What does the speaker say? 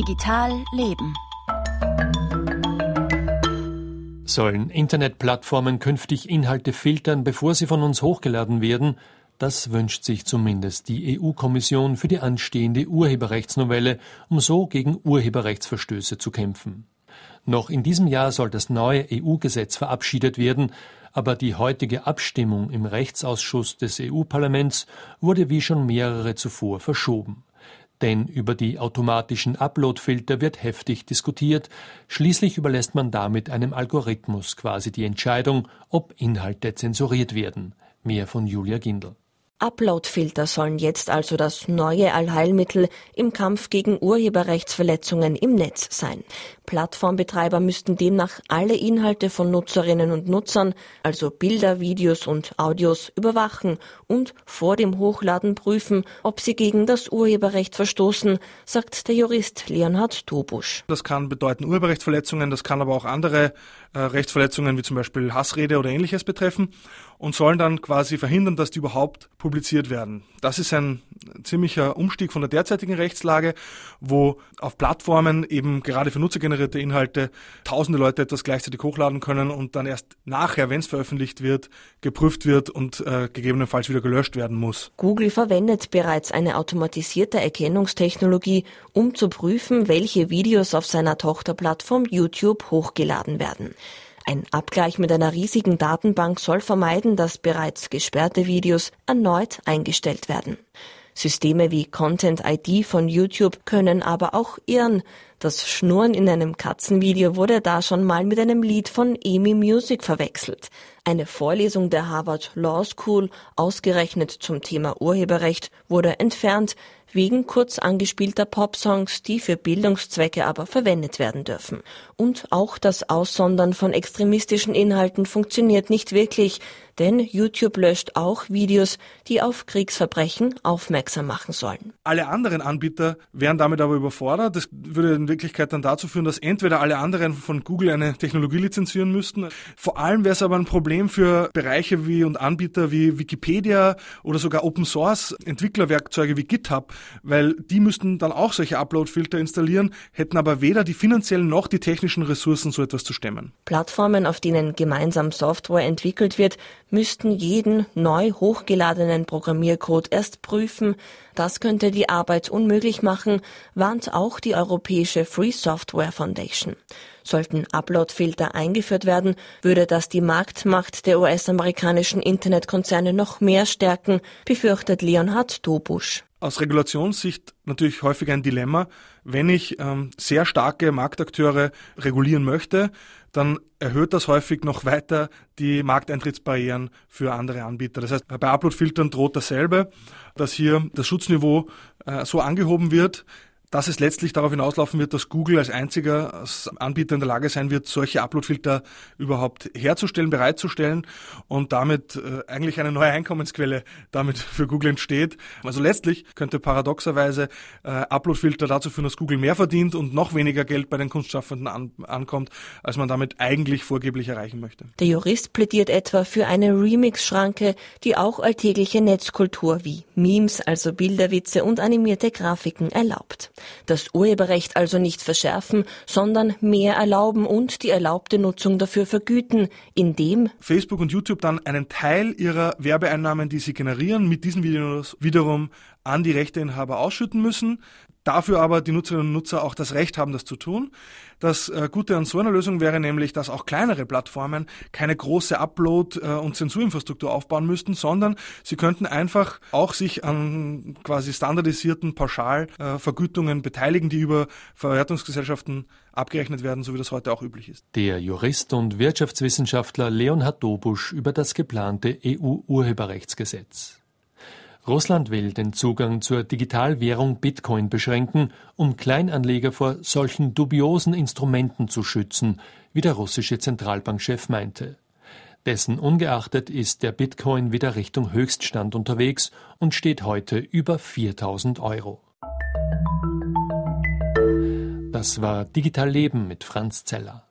Digital Leben. Sollen Internetplattformen künftig Inhalte filtern, bevor sie von uns hochgeladen werden? Das wünscht sich zumindest die EU-Kommission für die anstehende Urheberrechtsnovelle, um so gegen Urheberrechtsverstöße zu kämpfen. Noch in diesem Jahr soll das neue EU-Gesetz verabschiedet werden, aber die heutige Abstimmung im Rechtsausschuss des EU-Parlaments wurde wie schon mehrere zuvor verschoben. Denn über die automatischen Uploadfilter wird heftig diskutiert. Schließlich überlässt man damit einem Algorithmus quasi die Entscheidung, ob Inhalte zensuriert werden. Mehr von Julia Gindel. Uploadfilter sollen jetzt also das neue Allheilmittel im Kampf gegen Urheberrechtsverletzungen im Netz sein. Plattformbetreiber müssten demnach alle Inhalte von Nutzerinnen und Nutzern, also Bilder, Videos und Audios, überwachen und vor dem Hochladen prüfen, ob sie gegen das Urheberrecht verstoßen, sagt der Jurist Leonhard Tobusch. Das kann bedeuten Urheberrechtsverletzungen, das kann aber auch andere äh, Rechtsverletzungen wie zum Beispiel Hassrede oder ähnliches betreffen und sollen dann quasi verhindern, dass die überhaupt publiziert werden. Das ist ein ziemlicher Umstieg von der derzeitigen Rechtslage, wo auf Plattformen eben gerade für nutzergenerierte Inhalte tausende Leute etwas gleichzeitig hochladen können und dann erst nachher, wenn es veröffentlicht wird, geprüft wird und äh, gegebenenfalls wieder gelöscht werden muss. Google verwendet bereits eine automatisierte Erkennungstechnologie, um zu prüfen, welche Videos auf seiner Tochterplattform YouTube hochgeladen werden. Ein Abgleich mit einer riesigen Datenbank soll vermeiden, dass bereits gesperrte Videos erneut eingestellt werden. Systeme wie Content ID von YouTube können aber auch irren. Das Schnurren in einem Katzenvideo wurde da schon mal mit einem Lied von Amy Music verwechselt. Eine Vorlesung der Harvard Law School, ausgerechnet zum Thema Urheberrecht, wurde entfernt, wegen kurz angespielter Popsongs, die für Bildungszwecke aber verwendet werden dürfen. Und auch das Aussondern von extremistischen Inhalten funktioniert nicht wirklich, denn YouTube löscht auch Videos, die auf Kriegsverbrechen aufmerksam machen sollen. Alle anderen Anbieter wären damit aber überfordert. Das würde Wirklichkeit dann dazu führen, dass entweder alle anderen von Google eine Technologie lizenzieren müssten. Vor allem wäre es aber ein Problem für Bereiche wie und Anbieter wie Wikipedia oder sogar Open Source Entwicklerwerkzeuge wie GitHub, weil die müssten dann auch solche Upload-Filter installieren, hätten aber weder die finanziellen noch die technischen Ressourcen, so etwas zu stemmen. Plattformen, auf denen gemeinsam Software entwickelt wird, müssten jeden neu hochgeladenen Programmiercode erst prüfen. Das könnte die Arbeit unmöglich machen, warnt auch die Europäische Free Software Foundation. Sollten Uploadfilter eingeführt werden, würde das die Marktmacht der US-amerikanischen Internetkonzerne noch mehr stärken, befürchtet Leonhard Dobusch aus Regulationssicht natürlich häufig ein Dilemma. Wenn ich ähm, sehr starke Marktakteure regulieren möchte, dann erhöht das häufig noch weiter die Markteintrittsbarrieren für andere Anbieter. Das heißt, bei Uploadfiltern droht dasselbe, dass hier das Schutzniveau äh, so angehoben wird, dass es letztlich darauf hinauslaufen wird, dass Google als einziger Anbieter in der Lage sein wird, solche Uploadfilter überhaupt herzustellen, bereitzustellen und damit äh, eigentlich eine neue Einkommensquelle damit für Google entsteht. Also letztlich könnte paradoxerweise äh, Uploadfilter dazu führen, dass Google mehr verdient und noch weniger Geld bei den Kunstschaffenden an, ankommt, als man damit eigentlich vorgeblich erreichen möchte. Der Jurist plädiert etwa für eine Remix-Schranke, die auch alltägliche Netzkultur wie Memes, also Bilderwitze und animierte Grafiken erlaubt. Das Urheberrecht also nicht verschärfen, sondern mehr erlauben und die erlaubte Nutzung dafür vergüten, indem Facebook und YouTube dann einen Teil ihrer Werbeeinnahmen, die sie generieren, mit diesen Videos wiederum an die Rechteinhaber ausschütten müssen. Dafür aber die Nutzerinnen und Nutzer auch das Recht haben, das zu tun. Das äh, Gute an so einer Lösung wäre nämlich, dass auch kleinere Plattformen keine große Upload- äh, und Zensurinfrastruktur aufbauen müssten, sondern sie könnten einfach auch sich an quasi standardisierten Pauschalvergütungen beteiligen, die über Verwertungsgesellschaften abgerechnet werden, so wie das heute auch üblich ist. Der Jurist und Wirtschaftswissenschaftler Leonhard Dobusch über das geplante EU-Urheberrechtsgesetz. Russland will den Zugang zur Digitalwährung Bitcoin beschränken, um Kleinanleger vor solchen dubiosen Instrumenten zu schützen, wie der russische Zentralbankchef meinte. Dessen ungeachtet ist der Bitcoin wieder Richtung Höchststand unterwegs und steht heute über 4000 Euro. Das war Digital Leben mit Franz Zeller.